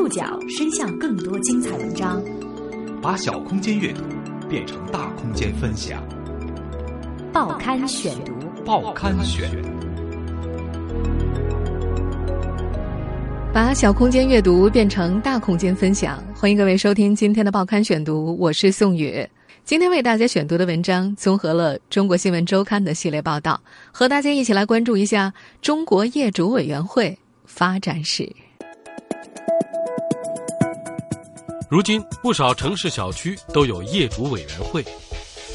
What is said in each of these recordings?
触角伸向更多精彩文章，把小空间阅读变成大空间分享。报刊选读，报刊选，把小空间阅读变成大空间分享。欢迎各位收听今天的报刊选读，我是宋宇。今天为大家选读的文章综合了《中国新闻周刊》的系列报道，和大家一起来关注一下中国业主委员会发展史。如今，不少城市小区都有业主委员会，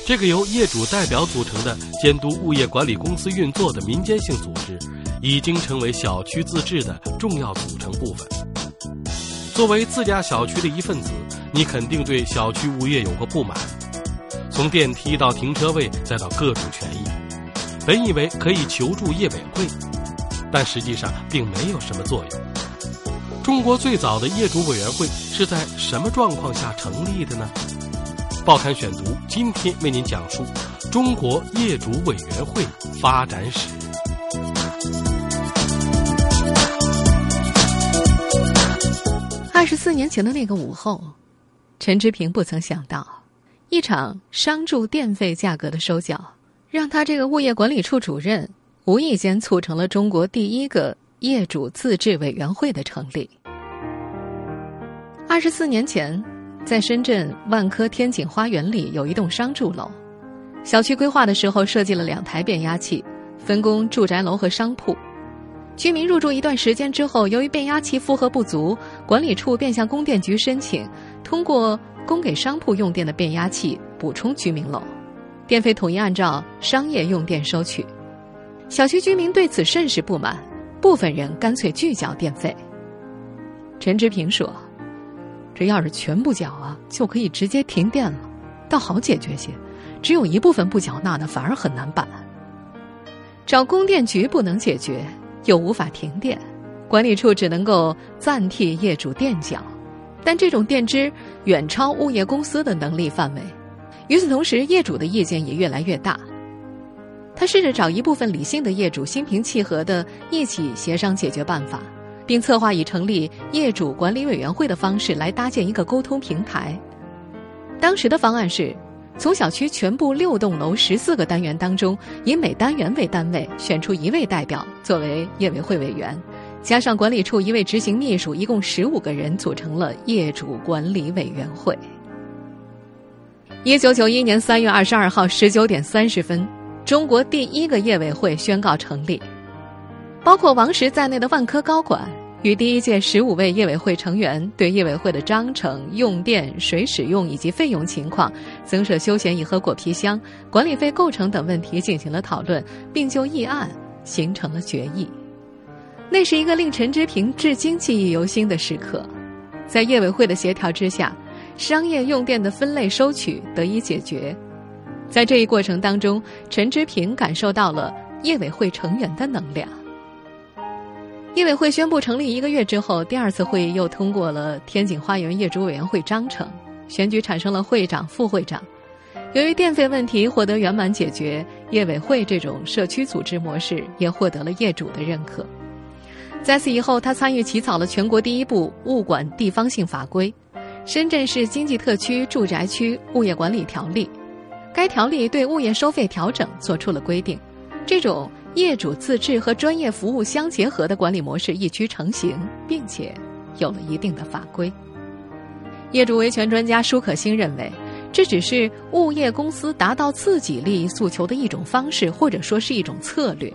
这个由业主代表组成的监督物业管理公司运作的民间性组织，已经成为小区自治的重要组成部分。作为自家小区的一份子，你肯定对小区物业有过不满。从电梯到停车位，再到各种权益，本以为可以求助业委会，但实际上并没有什么作用。中国最早的业主委员会是在什么状况下成立的呢？报刊选读今天为您讲述中国业主委员会发展史。二十四年前的那个午后，陈志平不曾想到。一场商住电费价格的收缴，让他这个物业管理处主任无意间促成了中国第一个业主自治委员会的成立。二十四年前，在深圳万科天景花园里有一栋商住楼，小区规划的时候设计了两台变压器，分工住宅楼和商铺。居民入住一段时间之后，由于变压器负荷不足，管理处便向供电局申请通过。供给商铺用电的变压器补充居民楼，电费统一按照商业用电收取。小区居民对此甚是不满，部分人干脆拒缴电费。陈志平说：“这要是全部缴啊，就可以直接停电了，倒好解决些。只有一部分不缴纳的，反而很难办。找供电局不能解决，又无法停电，管理处只能够暂替业主垫缴。”但这种垫支远超物业公司的能力范围，与此同时，业主的意见也越来越大。他试着找一部分理性的业主心平气和的一起协商解决办法，并策划以成立业主管理委员会的方式来搭建一个沟通平台。当时的方案是，从小区全部六栋楼十四个单元当中，以每单元为单位选出一位代表作为业委会委员。加上管理处一位执行秘书，一共十五个人组成了业主管理委员会。一九九一年三月二十二号十九点三十分，中国第一个业委会宣告成立，包括王石在内的万科高管与第一届十五位业委会成员对业委会的章程、用电、水使用以及费用情况、增设休闲椅和果皮箱、管理费构成等问题进行了讨论，并就议案形成了决议。那是一个令陈之平至今记忆犹新的时刻，在业委会的协调之下，商业用电的分类收取得以解决。在这一过程当中，陈之平感受到了业委会成员的能量。业委会宣布成立一个月之后，第二次会议又通过了天景花园业主委员会章程，选举产生了会长、副会长。由于电费问题获得圆满解决，业委会这种社区组织模式也获得了业主的认可。在此以后，他参与起草了全国第一部物管地方性法规《深圳市经济特区住宅区物业管理条例》。该条例对物业收费调整作出了规定，这种业主自治和专业服务相结合的管理模式一趋成型，并且有了一定的法规。业主维权专家舒可欣认为，这只是物业公司达到自己利益诉求的一种方式，或者说是一种策略。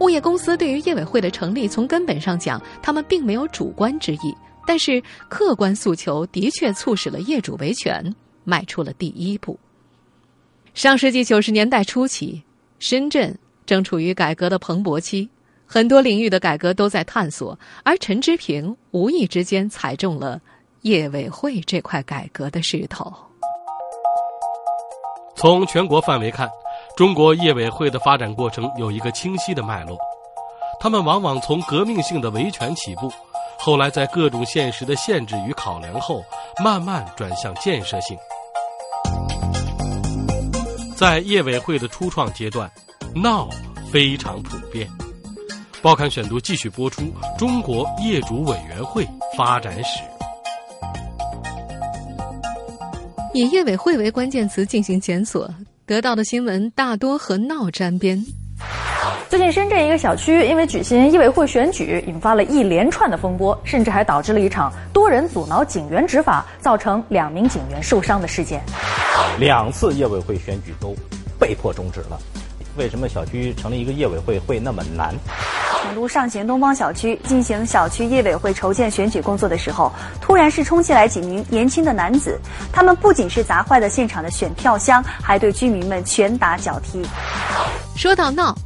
物业公司对于业委会的成立，从根本上讲，他们并没有主观之意，但是客观诉求的确促使了业主维权迈出了第一步。上世纪九十年代初期，深圳正处于改革的蓬勃期，很多领域的改革都在探索，而陈之平无意之间踩中了业委会这块改革的势头。从全国范围看。中国业委会的发展过程有一个清晰的脉络，他们往往从革命性的维权起步，后来在各种现实的限制与考量后，慢慢转向建设性。在业委会的初创阶段，闹非常普遍。报刊选读继续播出《中国业主委员会发展史》。以业委会为关键词进行检索，得到的新闻大多和闹沾边。最近，深圳一个小区因为举行业委会选举，引发了一连串的风波，甚至还导致了一场多人阻挠警员执法，造成两名警员受伤的事件。两次业委会选举都被迫终止了。为什么小区成立一个业委会会那么难？成都上贤东方小区进行小区业委会筹建选举工作的时候，突然是冲进来几名年轻的男子，他们不仅是砸坏了现场的选票箱，还对居民们拳打脚踢。说到闹，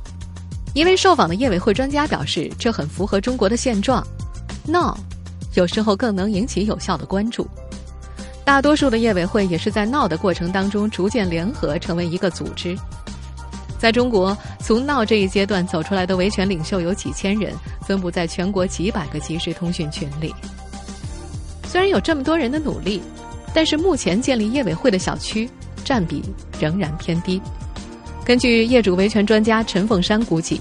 一位受访的业委会专家表示，这很符合中国的现状。闹，有时候更能引起有效的关注。大多数的业委会也是在闹的过程当中逐渐联合成为一个组织。在中国，从闹这一阶段走出来的维权领袖有几千人，分布在全国几百个即时通讯群里。虽然有这么多人的努力，但是目前建立业委会的小区占比仍然偏低。根据业主维权专家陈凤山估计，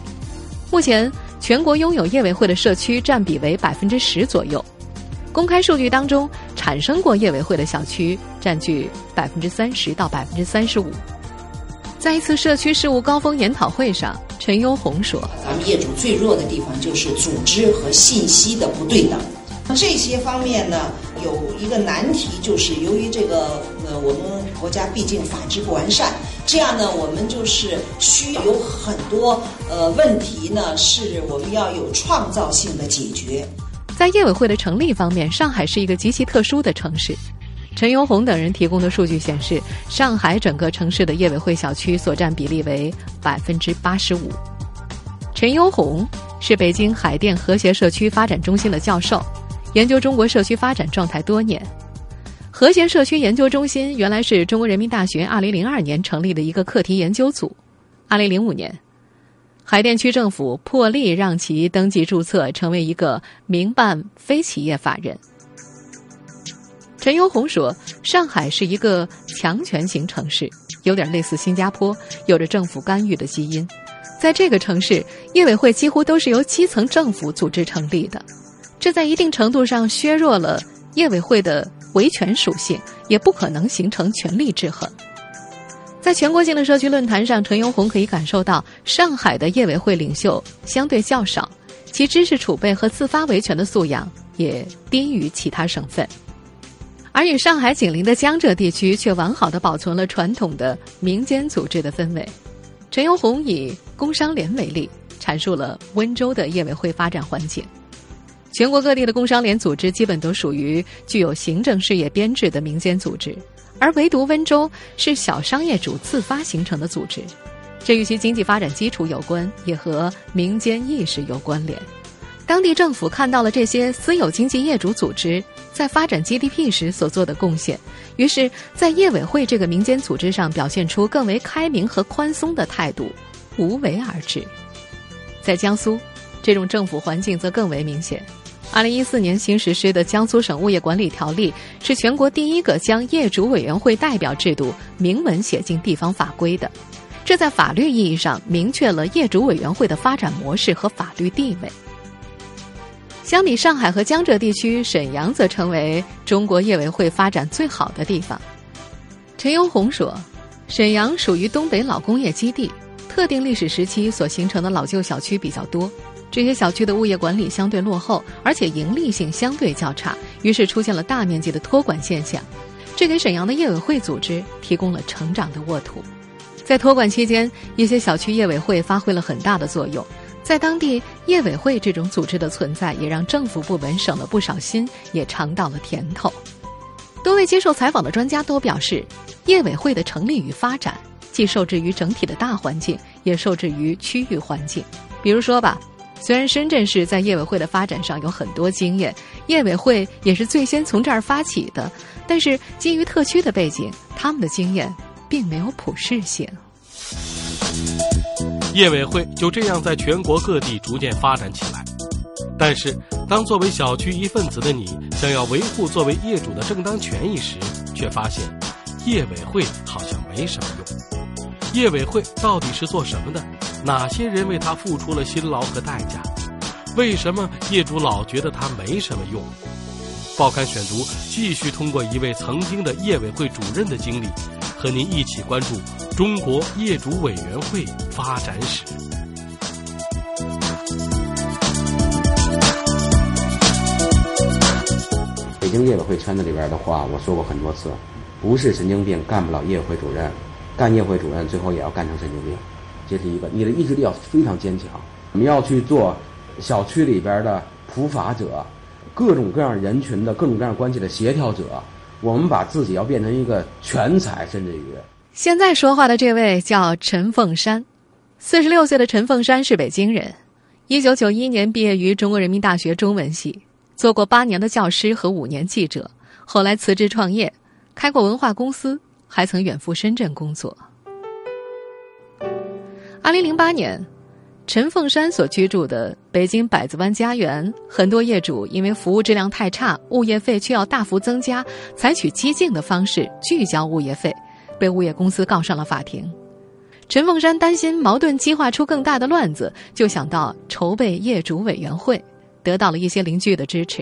目前全国拥有业委会的社区占比为百分之十左右。公开数据当中，产生过业委会的小区占据百分之三十到百分之三十五。在一次社区事务高峰研讨会上，陈优红说：“咱们业主最弱的地方就是组织和信息的不对等。这些方面呢，有一个难题，就是由于这个呃，我们国家毕竟法制不完善，这样呢，我们就是需要有很多呃问题呢，是我们要有创造性的解决。在业委会的成立方面，上海是一个极其特殊的城市。”陈永红等人提供的数据显示，上海整个城市的业委会小区所占比例为百分之八十五。陈永红是北京海淀和谐社区发展中心的教授，研究中国社区发展状态多年。和谐社区研究中心原来是中国人民大学二零零二年成立的一个课题研究组。二零零五年，海淀区政府破例让其登记注册成为一个民办非企业法人。陈优红说：“上海是一个强权型城市，有点类似新加坡，有着政府干预的基因。在这个城市，业委会几乎都是由基层政府组织成立的，这在一定程度上削弱了业委会的维权属性，也不可能形成权力制衡。”在全国性的社区论坛上，陈优红可以感受到，上海的业委会领袖相对较少，其知识储备和自发维权的素养也低于其他省份。而与上海紧邻的江浙地区却完好的保存了传统的民间组织的氛围。陈永红以工商联为例，阐述了温州的业委会发展环境。全国各地的工商联组织基本都属于具有行政事业编制的民间组织，而唯独温州是小商业主自发形成的组织。这与其经济发展基础有关，也和民间意识有关联。当地政府看到了这些私有经济业主组织。在发展 GDP 时所做的贡献，于是，在业委会这个民间组织上表现出更为开明和宽松的态度，无为而治。在江苏，这种政府环境则更为明显。二零一四年新实施的《江苏省物业管理条例》是全国第一个将业主委员会代表制度明文写进地方法规的，这在法律意义上明确了业主委员会的发展模式和法律地位。相比上海和江浙地区，沈阳则成为中国业委会发展最好的地方。陈永红说：“沈阳属于东北老工业基地，特定历史时期所形成的老旧小区比较多，这些小区的物业管理相对落后，而且盈利性相对较差，于是出现了大面积的托管现象，这给沈阳的业委会组织提供了成长的沃土。在托管期间，一些小区业委会发挥了很大的作用。”在当地，业委会这种组织的存在，也让政府部门省了不少心，也尝到了甜头。多位接受采访的专家都表示，业委会的成立与发展，既受制于整体的大环境，也受制于区域环境。比如说吧，虽然深圳市在业委会的发展上有很多经验，业委会也是最先从这儿发起的，但是基于特区的背景，他们的经验并没有普适性。业委会就这样在全国各地逐渐发展起来，但是当作为小区一份子的你想要维护作为业主的正当权益时，却发现业委会好像没什么用。业委会到底是做什么的？哪些人为他付出了辛劳和代价？为什么业主老觉得他没什么用？报刊选读继续通过一位曾经的业委会主任的经历，和您一起关注中国业主委员会发展史。北京业委会圈子里边的话，我说过很多次，不是神经病干不了业委会主任，干业委会主任最后也要干成神经病，这是一个你的意志力要非常坚强。我们要去做小区里边的普法者，各种各样人群的各种各样关系的协调者。我们把自己要变成一个全才，甚至于现在说话的这位叫陈凤山，四十六岁的陈凤山是北京人，一九九一年毕业于中国人民大学中文系。做过八年的教师和五年记者，后来辞职创业，开过文化公司，还曾远赴深圳工作。二零零八年，陈凤山所居住的北京百子湾家园，很多业主因为服务质量太差，物业费却要大幅增加，采取激进的方式拒交物业费，被物业公司告上了法庭。陈凤山担心矛盾激化出更大的乱子，就想到筹备业主委员会。得到了一些邻居的支持，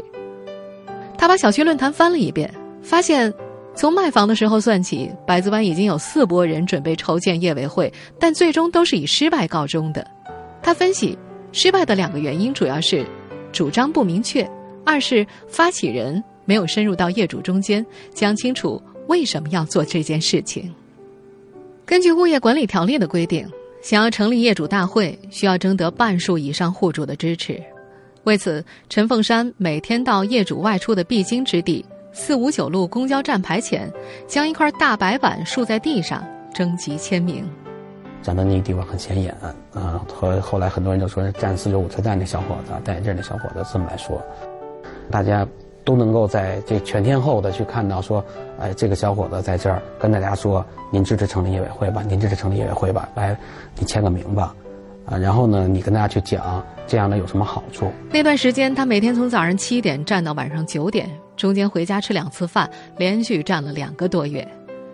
他把小区论坛翻了一遍，发现从卖房的时候算起，百子湾已经有四波人准备筹建业委会，但最终都是以失败告终的。他分析，失败的两个原因主要是主张不明确，二是发起人没有深入到业主中间，讲清楚为什么要做这件事情。根据物业管理条例的规定，想要成立业主大会，需要征得半数以上户主的支持。为此，陈凤山每天到业主外出的必经之地四五九路公交站牌前，将一块大白板竖在地上征集签名。站的那个地方很显眼啊，和后来很多人就说站四九五车站那小伙子，戴眼镜那小伙子这么来说，大家都能够在这全天候的去看到说，哎，这个小伙子在这儿跟大家说，您支持成立业委会吧，您支持成立业委会吧，来，你签个名吧。啊，然后呢，你跟大家去讲这样的有什么好处？那段时间，他每天从早上七点站到晚上九点，中间回家吃两次饭，连续站了两个多月。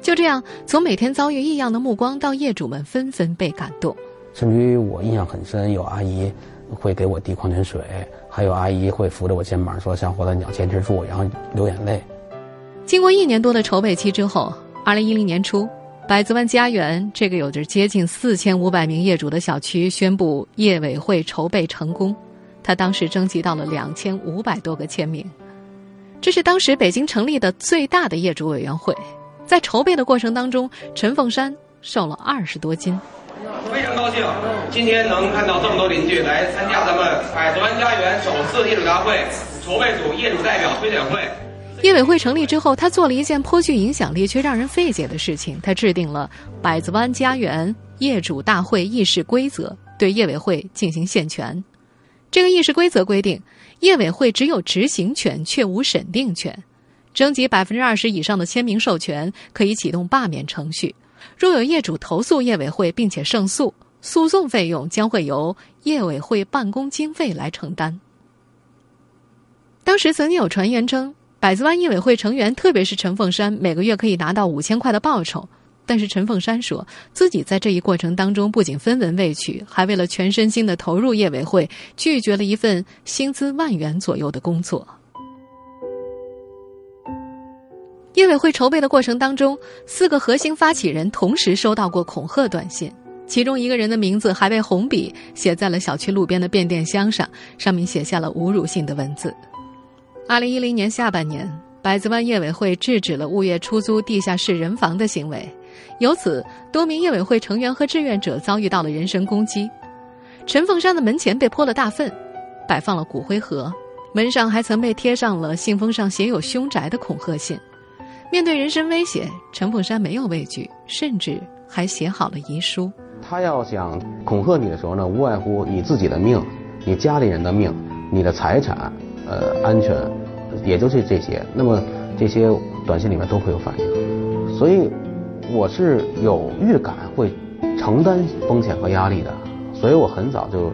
就这样，从每天遭遇异样的目光，到业主们纷纷被感动。甚至于我印象很深，有阿姨会给我递矿泉水，还有阿姨会扶着我肩膀说：“小伙子，你要坚持住。”然后流眼泪。经过一年多的筹备期之后，二零一零年初。百子湾家园这个有着接近四千五百名业主的小区宣布业委会筹备成功，他当时征集到了两千五百多个签名，这是当时北京成立的最大的业主委员会。在筹备的过程当中，陈凤山瘦了二十多斤。非常高兴今天能看到这么多邻居来参加咱们百子湾家园首次业主大会筹备组业主代表推选会。业委会成立之后，他做了一件颇具影响力却让人费解的事情。他制定了百子湾家园业主大会议事规则，对业委会进行限权。这个议事规则规定，业委会只有执行权，却无审定权。征集百分之二十以上的签名授权，可以启动罢免程序。若有业主投诉业委会并且胜诉，诉讼费用将会由业委会办公经费来承担。当时曾经有传言称。百子湾业委会成员，特别是陈凤山，每个月可以拿到五千块的报酬。但是陈凤山说自己在这一过程当中，不仅分文未取，还为了全身心的投入业委会，拒绝了一份薪资万元左右的工作。业委会筹备的过程当中，四个核心发起人同时收到过恐吓短信，其中一个人的名字还被红笔写在了小区路边的变电箱上，上面写下了侮辱性的文字。二零一零年下半年，百子湾业委会制止了物业出租地下室人房的行为，由此多名业委会成员和志愿者遭遇到了人身攻击。陈凤山的门前被泼了大粪，摆放了骨灰盒，门上还曾被贴上了信封上写有凶宅的恐吓信。面对人身威胁，陈凤山没有畏惧，甚至还写好了遗书。他要想恐吓你的时候呢，无外乎你自己的命、你家里人的命、你的财产。呃，安全，也就是这些。那么这些短信里面都会有反应，所以我是有预感会承担风险和压力的，所以我很早就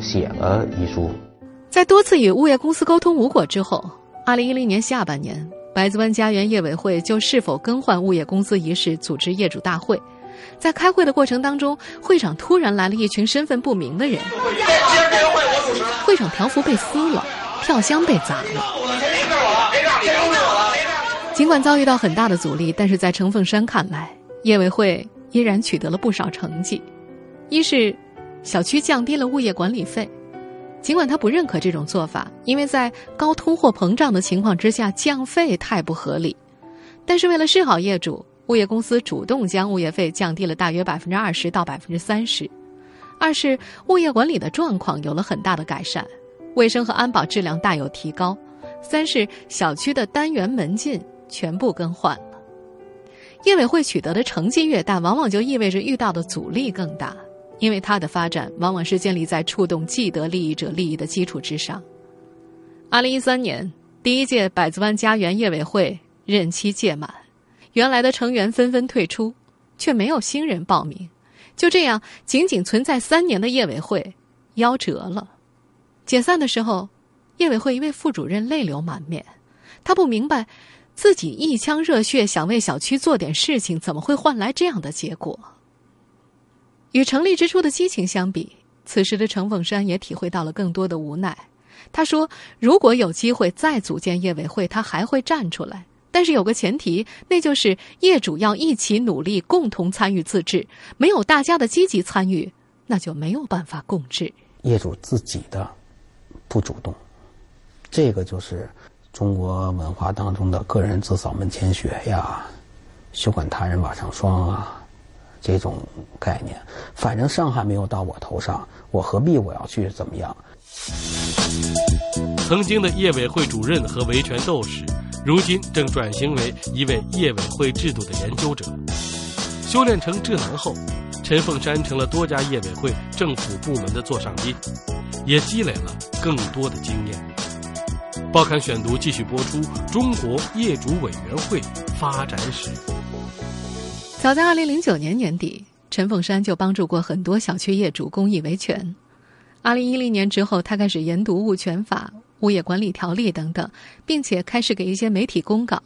写了遗书。在多次与物业公司沟通无果之后，二零一零年下半年，百子湾家园业委会就是否更换物业公司一事组织业主大会。在开会的过程当中，会场突然来了一群身份不明的人，会场条幅被撕了。票箱被砸了。尽管遭遇到很大的阻力，但是在程凤山看来，业委会依然取得了不少成绩。一是小区降低了物业管理费，尽管他不认可这种做法，因为在高通货膨胀的情况之下降费太不合理。但是为了示好业主，物业公司主动将物业费降低了大约百分之二十到百分之三十。二是物业管理的状况有了很大的改善，卫生和安保质量大有提高。三是小区的单元门禁。全部更换了。业委会取得的成绩越大，往往就意味着遇到的阻力更大，因为它的发展往往是建立在触动既得利益者利益的基础之上。二零一三年，第一届百子湾家园业委会任期届满，原来的成员纷纷退出，却没有新人报名。就这样，仅仅存在三年的业委会夭折了。解散的时候，业委会一位副主任泪流满面，他不明白。自己一腔热血想为小区做点事情，怎么会换来这样的结果？与成立之初的激情相比，此时的程凤山也体会到了更多的无奈。他说：“如果有机会再组建业委会，他还会站出来。但是有个前提，那就是业主要一起努力，共同参与自治。没有大家的积极参与，那就没有办法共治。业主自己的不主动，这个就是。”中国文化当中的“个人自扫门前雪”呀，“休管他人瓦上霜”啊，这种概念，反正伤害没有到我头上，我何必我要去怎么样？曾经的业委会主任和维权斗士，如今正转型为一位业委会制度的研究者。修炼成智囊后，陈凤山成了多家业委会、政府部门的座上宾，也积累了更多的经验。报刊选读继续播出《中国业主委员会发展史》。早在二零零九年年底，陈凤山就帮助过很多小区业主公益维权。二零一零年之后，他开始研读《物权法》《物业管理条例》等等，并且开始给一些媒体公告。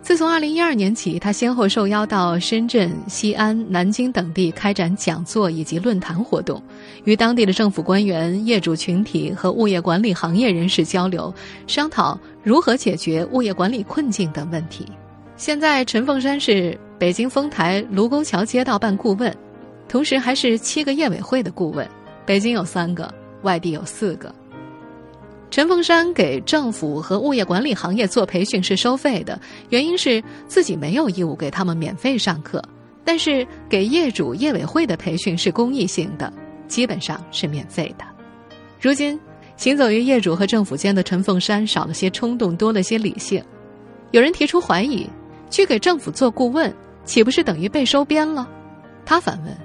自从二零一二年起，他先后受邀到深圳、西安、南京等地开展讲座以及论坛活动，与当地的政府官员、业主群体和物业管理行业人士交流，商讨如何解决物业管理困境等问题。现在，陈凤山是北京丰台卢沟桥街道办顾问，同时还是七个业委会的顾问，北京有三个，外地有四个。陈凤山给政府和物业管理行业做培训是收费的，原因是自己没有义务给他们免费上课。但是给业主业委会的培训是公益性的，基本上是免费的。如今行走于业主和政府间的陈凤山少了些冲动，多了些理性。有人提出怀疑：去给政府做顾问，岂不是等于被收编了？他反问：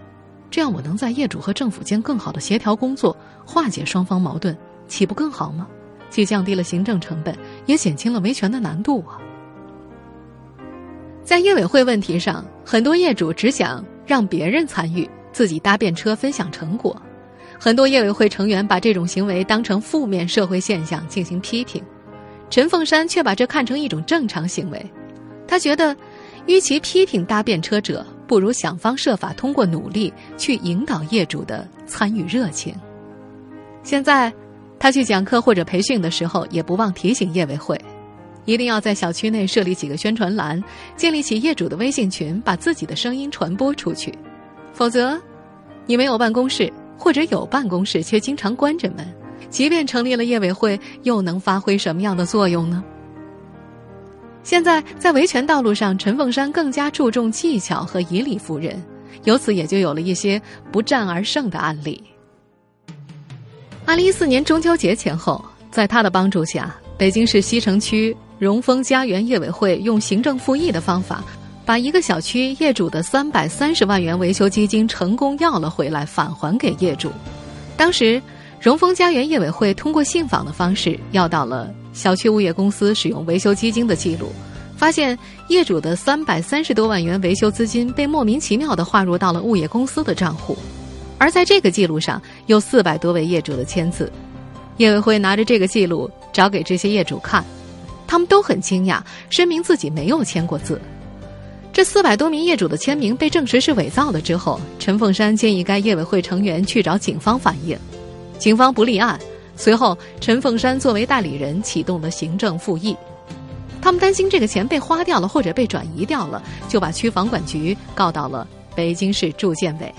这样我能在业主和政府间更好的协调工作，化解双方矛盾，岂不更好吗？既降低了行政成本，也减轻了维权的难度啊！在业委会问题上，很多业主只想让别人参与，自己搭便车分享成果。很多业委会成员把这种行为当成负面社会现象进行批评，陈凤山却把这看成一种正常行为。他觉得，与其批评搭便车者，不如想方设法通过努力去引导业主的参与热情。现在。他去讲课或者培训的时候，也不忘提醒业委会，一定要在小区内设立几个宣传栏，建立起业主的微信群，把自己的声音传播出去。否则，你没有办公室，或者有办公室却经常关着门，即便成立了业委会，又能发挥什么样的作用呢？现在在维权道路上，陈凤山更加注重技巧和以理服人，由此也就有了一些不战而胜的案例。二零一四年中秋节前后，在他的帮助下，北京市西城区荣丰家园业委会用行政复议的方法，把一个小区业主的三百三十万元维修基金成功要了回来，返还给业主。当时，荣丰家园业委会通过信访的方式要到了小区物业公司使用维修基金的记录，发现业主的三百三十多万元维修资金被莫名其妙地划入到了物业公司的账户。而在这个记录上有四百多位业主的签字，业委会拿着这个记录找给这些业主看，他们都很惊讶，声明自己没有签过字。这四百多名业主的签名被证实是伪造的之后，陈凤山建议该业委会成员去找警方反映，警方不立案，随后，陈凤山作为代理人启动了行政复议。他们担心这个钱被花掉了或者被转移掉了，就把区房管局告到了北京市住建委。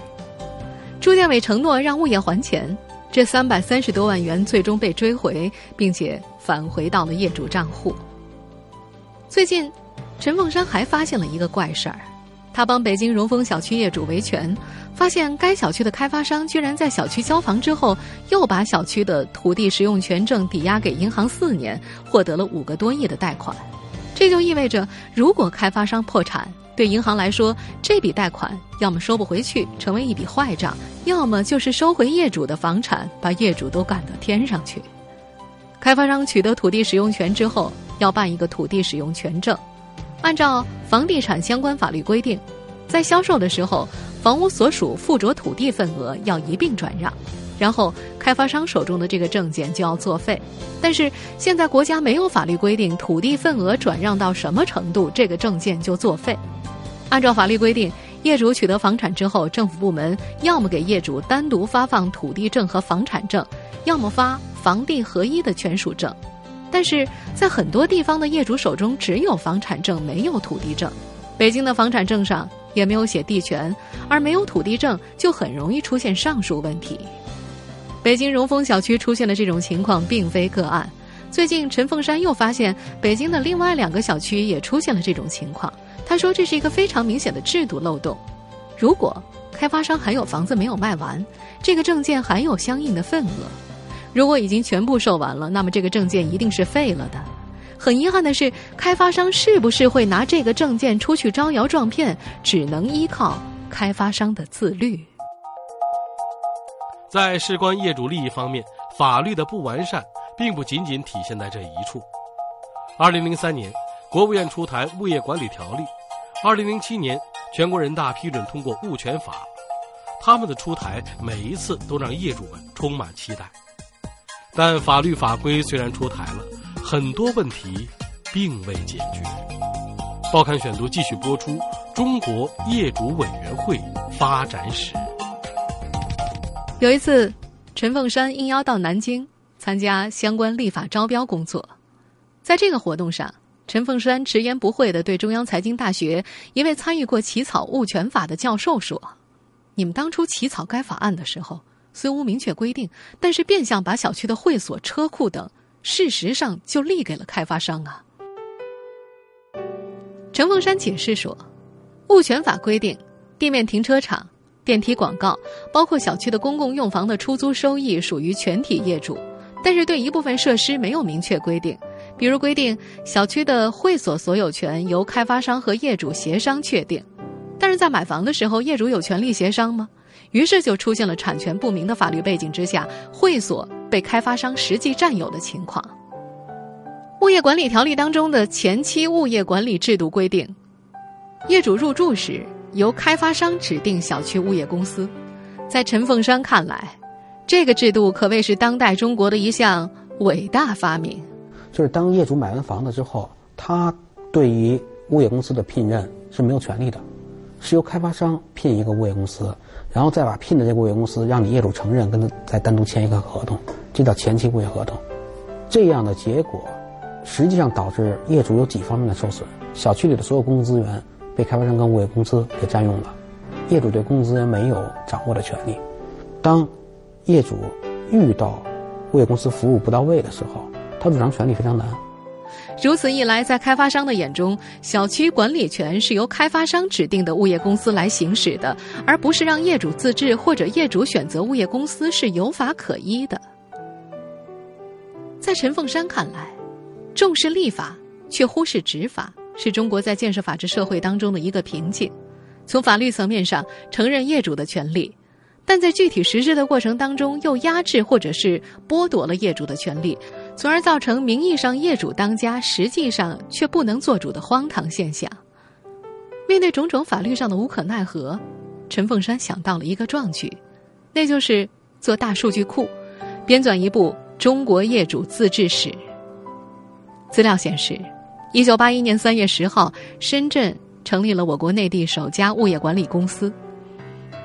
住建委承诺让物业还钱，这三百三十多万元最终被追回，并且返回到了业主账户。最近，陈凤山还发现了一个怪事儿，他帮北京荣丰小区业主维权，发现该小区的开发商居然在小区交房之后，又把小区的土地使用权证抵押给银行四年，获得了五个多亿的贷款。这就意味着，如果开发商破产，对银行来说，这笔贷款要么收不回去，成为一笔坏账；要么就是收回业主的房产，把业主都赶到天上去。开发商取得土地使用权之后，要办一个土地使用权证，按照房地产相关法律规定，在销售的时候，房屋所属附着土地份额要一并转让。然后，开发商手中的这个证件就要作废。但是现在国家没有法律规定土地份额转让到什么程度，这个证件就作废。按照法律规定，业主取得房产之后，政府部门要么给业主单独发放土地证和房产证，要么发房地合一的权属证。但是在很多地方的业主手中只有房产证，没有土地证。北京的房产证上也没有写地权，而没有土地证，就很容易出现上述问题。北京荣丰小区出现的这种情况并非个案。最近，陈凤山又发现北京的另外两个小区也出现了这种情况。他说，这是一个非常明显的制度漏洞。如果开发商还有房子没有卖完，这个证件还有相应的份额；如果已经全部售完了，那么这个证件一定是废了的。很遗憾的是，开发商是不是会拿这个证件出去招摇撞骗，只能依靠开发商的自律。在事关业主利益方面，法律的不完善并不仅仅体现在这一处。二零零三年，国务院出台《物业管理条例》；二零零七年，全国人大批准通过《物权法》。他们的出台，每一次都让业主们充满期待。但法律法规虽然出台了，很多问题并未解决。报刊选读继续播出：中国业主委员会发展史。有一次，陈凤山应邀到南京参加相关立法招标工作。在这个活动上，陈凤山直言不讳的对中央财经大学一位参与过起草物权法的教授说：“你们当初起草该法案的时候，虽无明确规定，但是变相把小区的会所、车库等，事实上就立给了开发商啊。”陈凤山解释说：“物权法规定，地面停车场。”电梯广告，包括小区的公共用房的出租收益属于全体业主，但是对一部分设施没有明确规定，比如规定小区的会所所有权由开发商和业主协商确定，但是在买房的时候，业主有权利协商吗？于是就出现了产权不明的法律背景之下，会所被开发商实际占有的情况。物业管理条例当中的前期物业管理制度规定，业主入住时。由开发商指定小区物业公司，在陈凤山看来，这个制度可谓是当代中国的一项伟大发明。就是当业主买完房子之后，他对于物业公司的聘任是没有权利的，是由开发商聘一个物业公司，然后再把聘的这个物业公司让你业主承认，跟他再单独签一个合同，这叫前期物业合同。这样的结果，实际上导致业主有几方面的受损：小区里的所有公共资源。被开发商跟物业公司给占用了，业主对公共资源没有掌握的权利。当业主遇到物业公司服务不到位的时候，他主张权利非常难。如此一来，在开发商的眼中，小区管理权是由开发商指定的物业公司来行使的，而不是让业主自治或者业主选择物业公司是有法可依的。在陈凤山看来，重视立法却忽视执法。是中国在建设法治社会当中的一个瓶颈。从法律层面上承认业主的权利，但在具体实施的过程当中又压制或者是剥夺了业主的权利，从而造成名义上业主当家，实际上却不能做主的荒唐现象。面对种种法律上的无可奈何，陈凤山想到了一个壮举，那就是做大数据库，编纂一部《中国业主自治史》。资料显示。一九八一年三月十号，深圳成立了我国内地首家物业管理公司。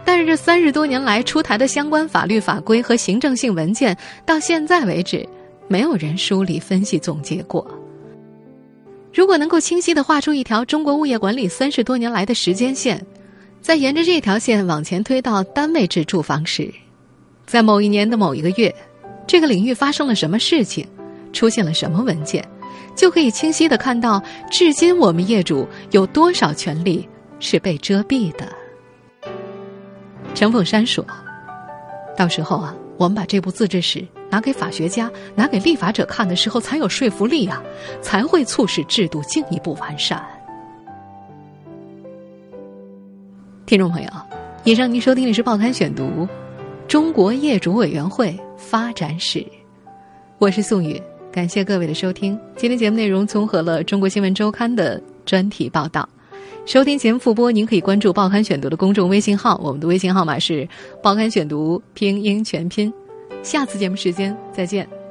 但是这三十多年来出台的相关法律法规和行政性文件，到现在为止，没有人梳理分析总结过。如果能够清晰的画出一条中国物业管理三十多年来的时间线，再沿着这条线往前推到单位制住房时，在某一年的某一个月，这个领域发生了什么事情，出现了什么文件，就可以清晰的看到，至今我们业主有多少权利是被遮蔽的。陈凤山说：“到时候啊，我们把这部自治史拿给法学家、拿给立法者看的时候，才有说服力啊，才会促使制度进一步完善。”听众朋友，以上您收听的是《报刊选读》，中国业主委员会发展史，我是宋宇，感谢各位的收听。今天节目内容综合了《中国新闻周刊》的专题报道。收听节目复播，您可以关注《报刊选读》的公众微信号，我们的微信号码是“报刊选读”拼音全拼。下次节目时间再见。